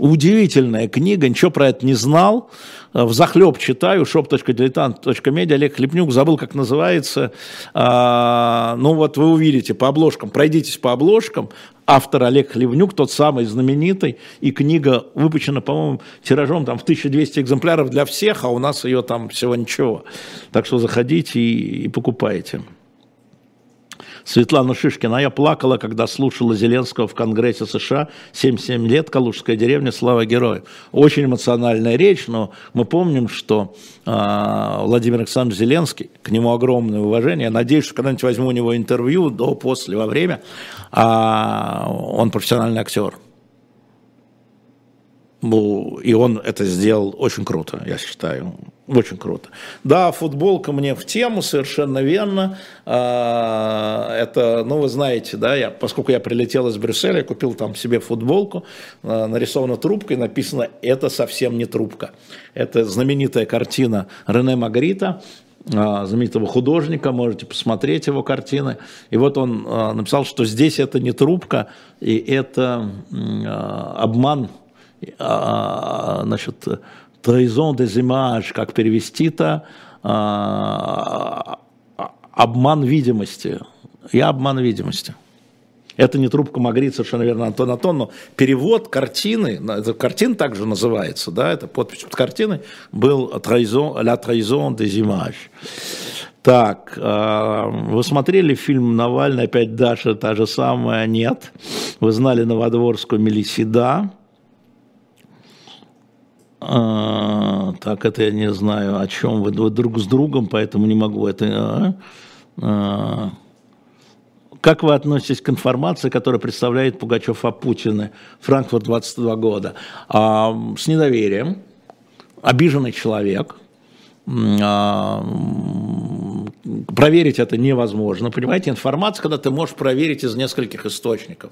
Удивительная книга, ничего про это не знал. В захлеб читаю, shop.diletant.media, Олег Хлебнюк, забыл, как называется. А, ну вот вы увидите по обложкам, пройдитесь по обложкам. Автор Олег Хлевнюк, тот самый знаменитый, и книга выпущена, по-моему, тиражом там в 1200 экземпляров для всех, а у нас ее там всего ничего. Так что заходите и, и покупайте. Светлана Шишкина. А я плакала, когда слушала Зеленского в Конгрессе США. 77 лет, Калужская деревня, слава герою. Очень эмоциональная речь, но мы помним, что э, Владимир Александрович Зеленский, к нему огромное уважение. Я надеюсь, что когда-нибудь возьму у него интервью до, после, во время. А он профессиональный актер. И он это сделал очень круто, я считаю. Очень круто. Да, футболка мне в тему, совершенно верно. А, это, ну, вы знаете, да, я, поскольку я прилетел из Брюсселя, я купил там себе футболку, а, нарисована трубкой, написано «Это совсем не трубка». Это знаменитая картина Рене Магрита а, знаменитого художника, можете посмотреть его картины. И вот он написал, что здесь это не трубка, и это обман, значит, trahison des images, как перевести-то, обман видимости. Я обман видимости. Это не трубка Магрит, совершенно верно, Антон Антон, но перевод картины, это картина также называется, да, это подпись под картиной, был «Trahison, «La trahison des images». Так, а, вы смотрели фильм «Навальный», опять Даша та же самая, нет. Вы знали Новодворскую Мелисида. Так, это я не знаю, о чем вы, вы друг с другом, поэтому не могу это... А, а, как вы относитесь к информации, которую представляет Пугачев о Путине, Франкфурт 22 года? А, с недоверием, обиженный человек, а, проверить это невозможно. Понимаете, информация, когда ты можешь проверить из нескольких источников.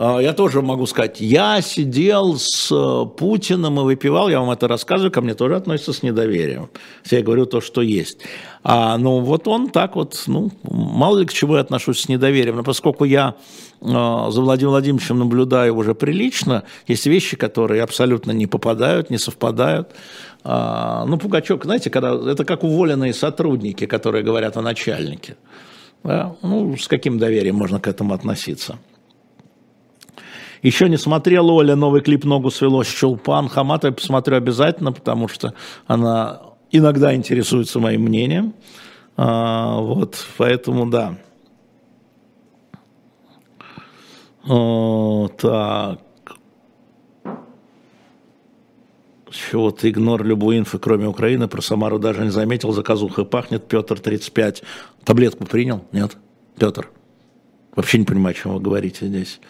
А, я тоже могу сказать, я сидел с э, Путиным и выпивал, я вам это рассказываю, ко мне тоже относится с недоверием. Я говорю то, что есть. А, ну вот он так вот, ну, мало ли к чему я отношусь с недоверием, но поскольку я э, за Владимиром Владимировичем наблюдаю уже прилично, есть вещи, которые абсолютно не попадают, не совпадают. А, ну, Пугачев, знаете, когда это как уволенные сотрудники, которые говорят о начальнике. Да? Ну, с каким доверием можно к этому относиться? Еще не смотрела Оля новый клип «Ногу свело» с Чулпан. Хамата я посмотрю обязательно, потому что она иногда интересуется моим мнением. А, вот, поэтому да. О, так. Чего ты игнор любую инфу, кроме Украины, про Самару даже не заметил, заказуха пахнет, Петр 35. Таблетку принял? Нет? Петр? Вообще не понимаю, о чем вы говорите здесь.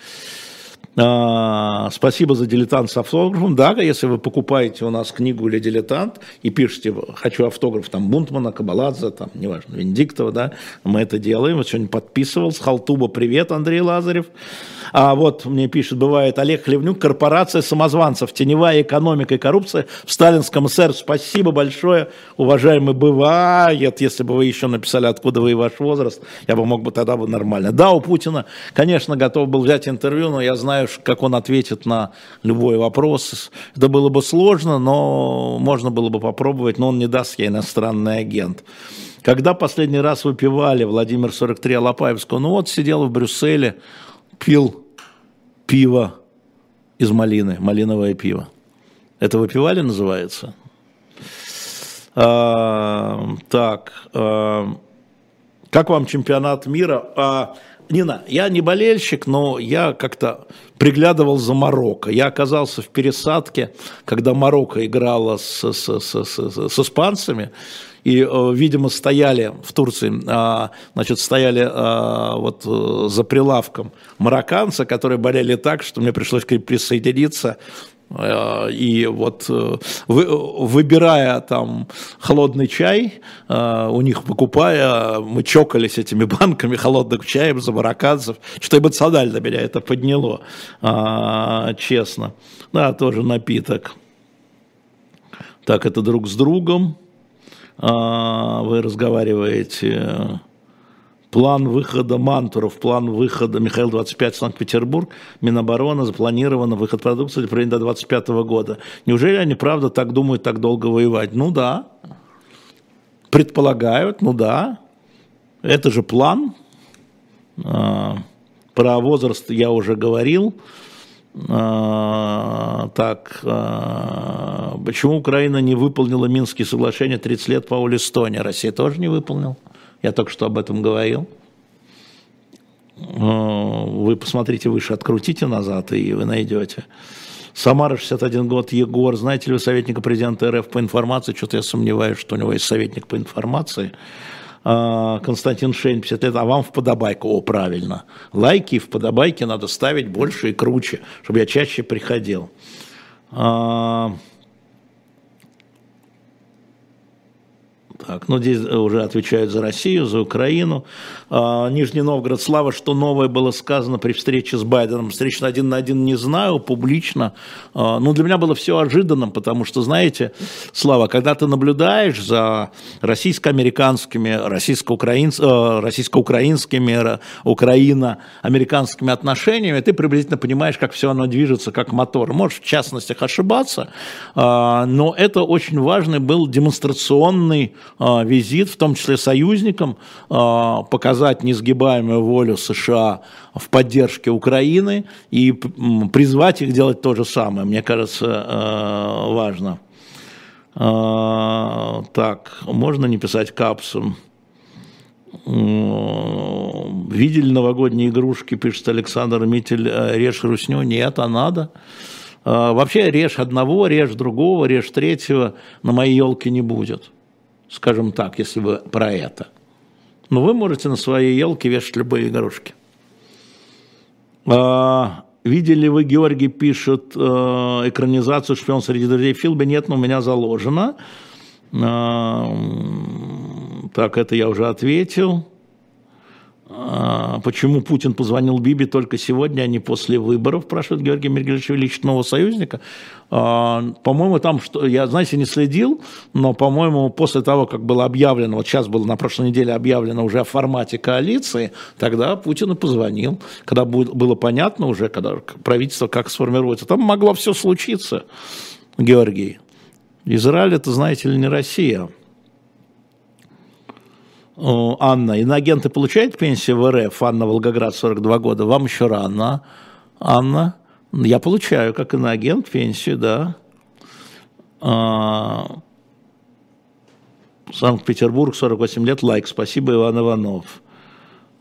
А, спасибо за дилетант с автографом. Да, если вы покупаете у нас книгу или дилетант и пишете «хочу автограф» там Бунтмана, Кабаладзе, там, неважно, Венедиктова, да, мы это делаем. Вот сегодня подписывал. С Халтуба привет, Андрей Лазарев. А вот мне пишет, бывает Олег Хлевнюк, корпорация самозванцев, теневая экономика и коррупция в сталинском СССР. Спасибо большое, уважаемый, бывает. Если бы вы еще написали, откуда вы и ваш возраст, я бы мог бы тогда бы нормально. Да, у Путина, конечно, готов был взять интервью, но я знаю, как он ответит на любой вопрос. Это было бы сложно, но можно было бы попробовать, но он не даст, я иностранный агент. Когда последний раз выпивали Владимир 43 Алапаевского? Ну вот сидел в Брюсселе, пил пиво из малины, малиновое пиво. Это выпивали называется? А, так, а, как вам чемпионат мира? А, Нина, я не болельщик, но я как-то приглядывал за Марокко. Я оказался в пересадке, когда Марокко играла с, с, с, с, с испанцами и, э, видимо, стояли в Турции, а, значит, стояли а, вот э, за прилавком марокканцы, которые болели так, что мне пришлось к ним присоединиться, э, и вот выбирая там холодный чай, у них покупая, мы чокались этими банками холодным чаем за марокканцев, что эмоционально меня это подняло, а, честно. Да, тоже напиток. Так, это друг с другом. А, вы разговариваете, план выхода Мантуров, план выхода Михаил 25 Санкт-Петербург, Минобороны, запланировано выход продукции до 25 года. Неужели они, правда, так думают, так долго воевать? Ну да. Предполагают, ну да. Это же план. А, про возраст я уже говорил. А, так, а, почему Украина не выполнила Минские соглашения 30 лет по воле Эстонии? Россия тоже не выполнила. Я только что об этом говорил. А, вы посмотрите выше, открутите назад, и вы найдете. Самара, 61 год, Егор. Знаете ли вы советника президента РФ по информации? Что-то я сомневаюсь, что у него есть советник по информации. А, Константин Шейн, 50 лет, а вам в подобайку. О, правильно. Лайки в подобайке надо ставить больше и круче, чтобы я чаще приходил. Так, ну здесь уже отвечают за Россию, за Украину. А, Нижний Новгород, слава, что новое было сказано при встрече с Байденом. Встреча один на один не знаю, публично. А, ну, для меня было все ожиданным, потому что, знаете, Слава, когда ты наблюдаешь за российско-американскими, российско-украинскими, российско-украинскими, украино-американскими отношениями, ты приблизительно понимаешь, как все оно движется, как мотор. Можешь в частностях ошибаться, а, но это очень важный был демонстрационный а, визит, в том числе союзникам, а, показать несгибаемую волю США в поддержке Украины и призвать их делать то же самое, мне кажется, а, важно. Так, можно не писать капсом. Видели новогодние игрушки, пишет Александр Митель, режь русню? Нет, а надо. Вообще режь одного, режь другого, режь третьего на моей елке не будет скажем так, если вы про это. Но вы можете на своей елке вешать любые игрушки. А, видели вы, Георгий пишет, э, экранизацию «Шпион среди друзей» фильме? Нет, но у меня заложено. А, так, это я уже ответил. А, почему Путин позвонил Биби только сегодня, а не после выборов, спрашивает Георгий Мергелевич Ильич, нового союзника. А, по-моему, там, что я, знаете, не следил, но, по-моему, после того, как было объявлено, вот сейчас было на прошлой неделе объявлено уже о формате коалиции, тогда Путин и позвонил, когда было понятно уже, когда правительство как сформируется. Там могло все случиться, Георгий. Израиль, это, знаете ли, не Россия. Анна, иноагенты получают пенсию в РФ? Анна Волгоград, 42 года. Вам еще рано, Анна. Я получаю как иноагент пенсию, да. А, Санкт-Петербург, 48 лет, лайк. Спасибо, Иван Иванов.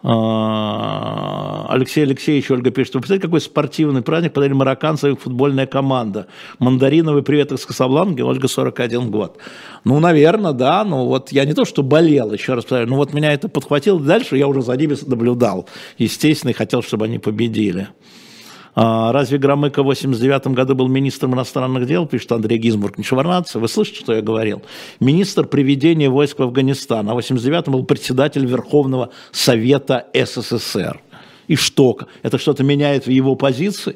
А, Алексей Алексеевич, Ольга пишет, вы представляете, какой спортивный праздник подарили марокканцам футбольная команда. Мандариновый привет из Касабланки, Ольга 41 год. Ну, наверное, да, ну вот я не то, что болел, еще раз повторяю, ну вот меня это подхватило, дальше я уже за ними наблюдал, естественно, и хотел, чтобы они победили. А, разве Громыко в 89 году был министром иностранных дел, пишет Андрей Гизбург, не шварнаться? Вы слышите, что я говорил? Министр приведения войск в Афганистан, а в 89 был председатель Верховного Совета СССР. И что? Это что-то меняет в его позиции?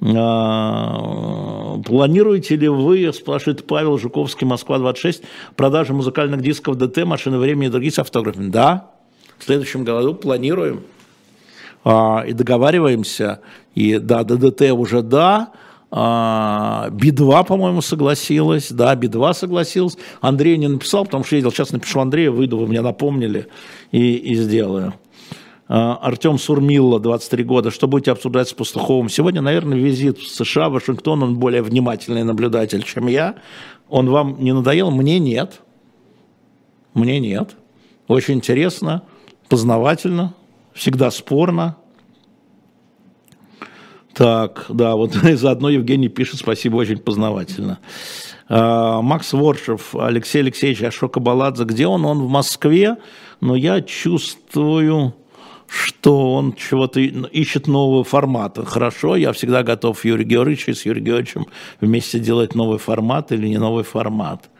А, планируете ли вы, спрашивает Павел Жуковский, Москва-26, продажи музыкальных дисков ДТ, машины времени и других с автографами? Да, в следующем году планируем. А, и договариваемся, и да, ДДТ уже да, а, Би-2, по-моему, согласилась, да, Би-2 согласилась. Андрей не написал, потому что видел, сейчас напишу Андрею, выйду, вы мне напомнили и, и сделаю. А, Артем Сурмилла, 23 года. Что будете обсуждать с Пастуховым? Сегодня, наверное, визит в США, в Вашингтон. Он более внимательный наблюдатель, чем я. Он вам не надоел? Мне нет. Мне нет. Очень интересно, познавательно, всегда спорно. Так, да, вот заодно Евгений пишет, спасибо, очень познавательно. А, Макс Воршев, Алексей Алексеевич Ашока Баладзе, где он? Он в Москве, но я чувствую, что он чего-то ищет нового формата. Хорошо, я всегда готов Юрий Георгиевич и с Юрием Георгиевичем вместе делать новый формат или не новый формат.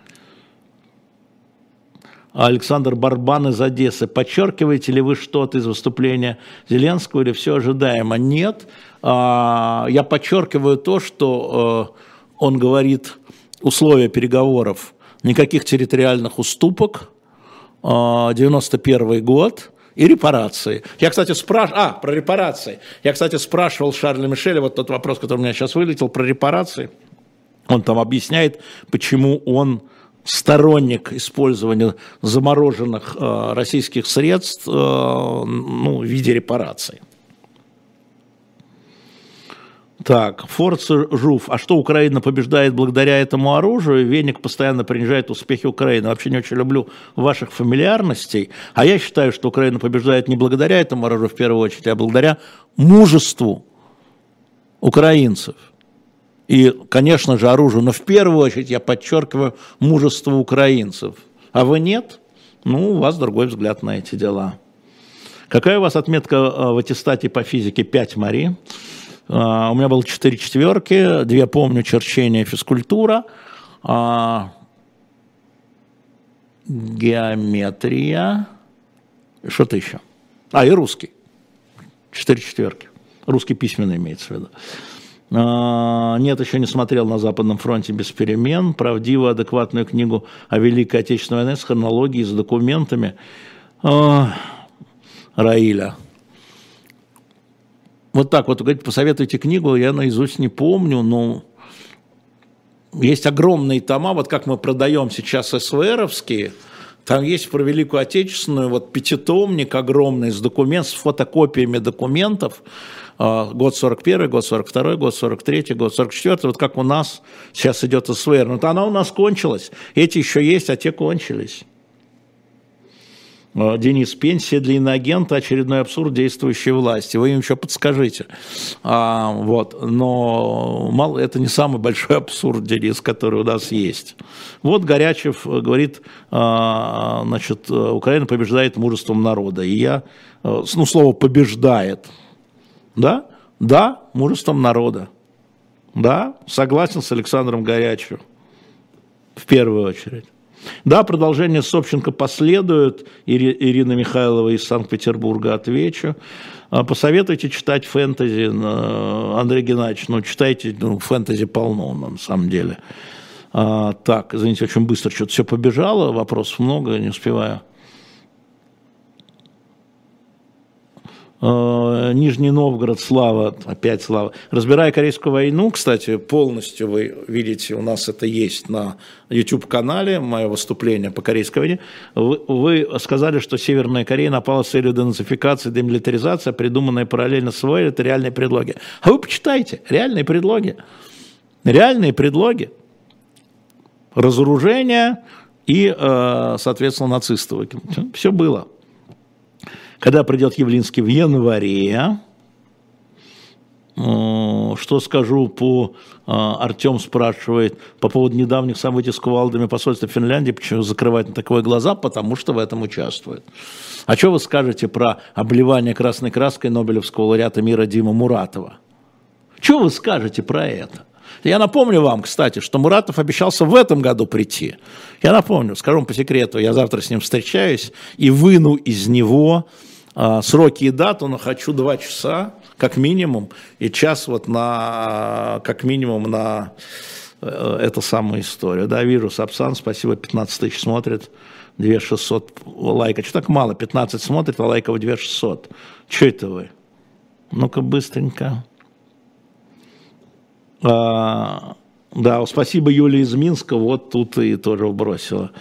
Александр Барбан из Одессы. Подчеркиваете ли вы что-то из выступления Зеленского или все ожидаемо? Нет. А, я подчеркиваю то, что э, он говорит условия переговоров. Никаких территориальных уступок. 91 а, год и репарации. Я, кстати, спрашивал... А, про репарации. Я, кстати, спрашивал Шарля Мишеля, вот тот вопрос, который у меня сейчас вылетел, про репарации. Он там объясняет, почему он сторонник использования замороженных э, российских средств э, ну, в виде репараций. Так, Форца Жуф. А что Украина побеждает благодаря этому оружию? Веник постоянно принижает успехи Украины. Вообще не очень люблю ваших фамильярностей. А я считаю, что Украина побеждает не благодаря этому оружию в первую очередь, а благодаря мужеству украинцев – и, конечно же, оружию, но в первую очередь я подчеркиваю мужество украинцев. А вы нет? Ну, у вас другой взгляд на эти дела. Какая у вас отметка э, в аттестате по физике 5, Мари? Uh, у меня было 4 четверки, две помню, черчение, физкультура. Uh, геометрия, что-то еще. А, и русский. Четыре четверки. Русский письменный имеется в виду. А, нет, еще не смотрел на Западном фронте без перемен. Правдивую, адекватную книгу о Великой Отечественной войне с хронологией, с документами. А, Раиля. Вот так вот, говорите, посоветуйте книгу, я наизусть не помню, но есть огромные тома, вот как мы продаем сейчас СВРовские, там есть про Великую Отечественную вот пятитомник огромный с документ, с фотокопиями документов, год 41, год 42, год 43, год 44, вот как у нас сейчас идет СВР. Но она у нас кончилась, эти еще есть, а те кончились. Э, Денис, пенсия для иноагента – очередной абсурд действующей власти. Вы им еще подскажите. А, вот. Но мало, это не самый большой абсурд, Денис, который у нас есть. Вот Горячев говорит, а, значит, Украина побеждает мужеством народа. И я, э, ну, слово «побеждает», да? Да, мужеством народа. Да, согласен с Александром Горячевым в первую очередь. Да, продолжение Собченко последует. Ирина Михайлова из Санкт-Петербурга отвечу. А, посоветуйте читать фэнтези, Андрей Геннадьевич, ну, читайте, ну, фэнтези полно, на самом деле. А, так, извините, очень быстро что-то все побежало, вопросов много, не успеваю. Нижний Новгород, Слава, опять Слава. Разбирая Корейскую войну, кстати, полностью вы видите, у нас это есть на YouTube-канале, мое выступление по Корейской войне. Вы, вы сказали, что Северная Корея напала с целью денацификации, демилитаризации, придуманная параллельно с войной, это реальные предлоги. А вы почитайте, реальные предлоги. Реальные предлоги. Разоружение и, э, соответственно, нацистов. Все было. Когда придет Явлинский в январе, э, что скажу по... Э, Артем спрашивает по поводу недавних событий с кувалдами посольства Финляндии, почему закрывать на такое глаза, потому что в этом участвует. А что вы скажете про обливание красной краской Нобелевского лауреата мира Дима Муратова? Что вы скажете про это? Я напомню вам, кстати, что Муратов обещался в этом году прийти. Я напомню, скажу вам по секрету, я завтра с ним встречаюсь и выну из него сроки и дату, но хочу два часа, как минимум, и час вот на, как минимум на э, эту самую историю. Да, вижу, Сапсан, спасибо, 15 тысяч смотрит, 2600 лайка. Что так мало? 15 смотрит, а лайков 2600. Что это вы? Ну-ка, быстренько. А, да, спасибо Юле из Минска, вот тут и тоже бросила.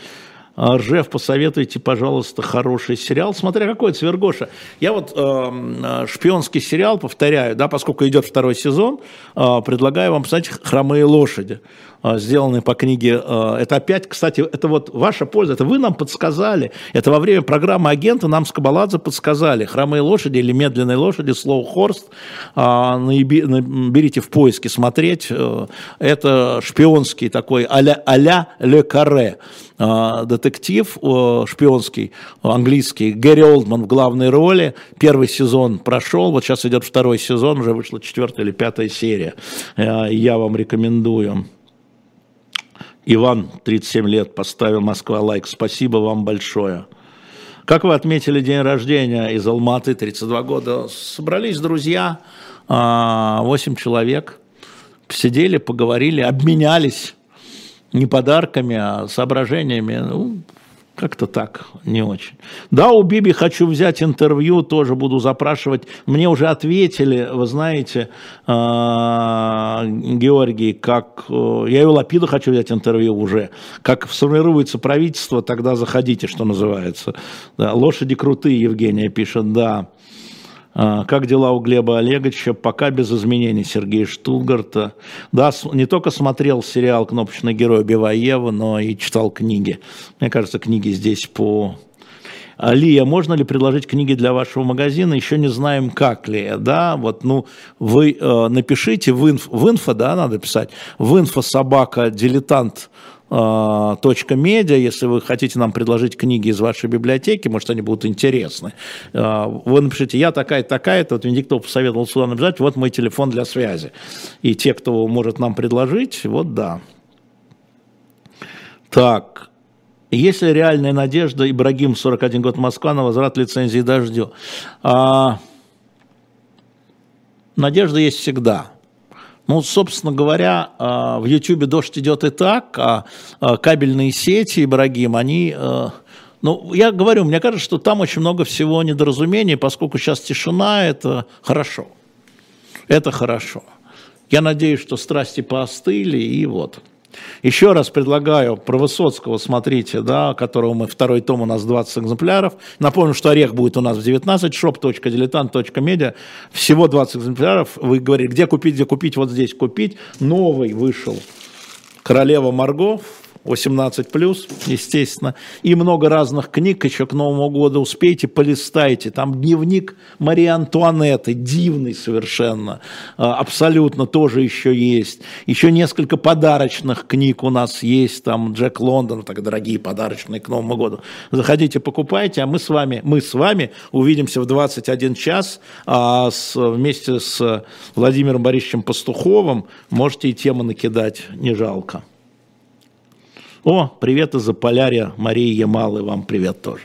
А, Ржев, посоветуйте, пожалуйста, хороший сериал. Смотря какой, Свергоша. Я вот э, шпионский сериал, повторяю, да, поскольку идет второй сезон, э, предлагаю вам посмотреть «Хромые лошади», э, сделанные по книге. Э, это опять, кстати, это вот ваша польза, это вы нам подсказали. Это во время программы «Агента» нам с Кабаладзе подсказали. «Хромые лошади» или «Медленные лошади», слово «Хорст». Э, берите в поиске смотреть. Э, это шпионский такой а-ля, а-ля «Ле Карре» детектив шпионский, английский, Гэри Олдман в главной роли. Первый сезон прошел, вот сейчас идет второй сезон, уже вышла четвертая или пятая серия. Э, я вам рекомендую. Иван, 37 лет, поставил Москва лайк. Спасибо вам большое. Как вы отметили день рождения из Алматы, 32 года? Собрались друзья, 8 а, человек, сидели, поговорили, обменялись не подарками, а соображениями. Ну, как-то так, не очень. Да, у Биби хочу взять интервью, тоже буду запрашивать. Мне уже ответили, вы знаете, а, Георгий, как... Э, я и у Лапида хочу взять интервью уже. Как сформируется правительство, тогда заходите, что называется. Да, лошади крутые, Евгения пишет, да. А, как дела у Глеба Олеговича? Пока без изменений Сергей Штутгарта. Да, не только смотрел сериал «Кнопочный герой» Биваева, но и читал книги. Мне кажется, книги здесь по... Лия, можно ли предложить книги для вашего магазина? Еще не знаем, как ли. Да, вот, ну, вы э, напишите в, инф, в инфо, да, надо писать, в инфо собака дилетант а, точка медиа, если вы хотите нам предложить книги из вашей библиотеки, может, они будут интересны. А, вы напишите, я такая-такая-то, вот Венедиктов посоветовал сюда написать, вот мой телефон для связи. И те, кто может нам предложить, вот да. Так, Есть ли реальная надежда, Ибрагим, 41 год, Москва, на возврат лицензии «Дождю»? А, надежда есть всегда. Ну, собственно говоря, а, в Ютьюбе дождь идет и так, а, а кабельные сети, Ибрагим, они... А, ну, я говорю, мне кажется, что там очень много всего недоразумений, поскольку сейчас тишина, это хорошо. Это хорошо. Я надеюсь, что страсти поостыли, и вот. Еще раз предлагаю про Высоцкого, смотрите, да, которого мы, второй том у нас 20 экземпляров. Напомню, что орех будет у нас в 19, shop.diletant.media. Всего 20 экземпляров. Вы говорите, где купить, где купить, вот здесь купить. Новый вышел. Королева Марго 18 плюс, естественно, и много разных книг еще к Новому году успейте, полистайте. Там дневник Марии Антуанетты, дивный совершенно, а, абсолютно тоже еще есть. Еще несколько подарочных книг у нас есть, там Джек Лондон, так дорогие подарочные к Новому году. Заходите, покупайте, а мы с вами, мы с вами увидимся в 21 час а, с, вместе с Владимиром Борисовичем Пастуховым. Можете и темы накидать, не жалко. О, привет из-за полярия, Мария Ямалы, вам привет тоже.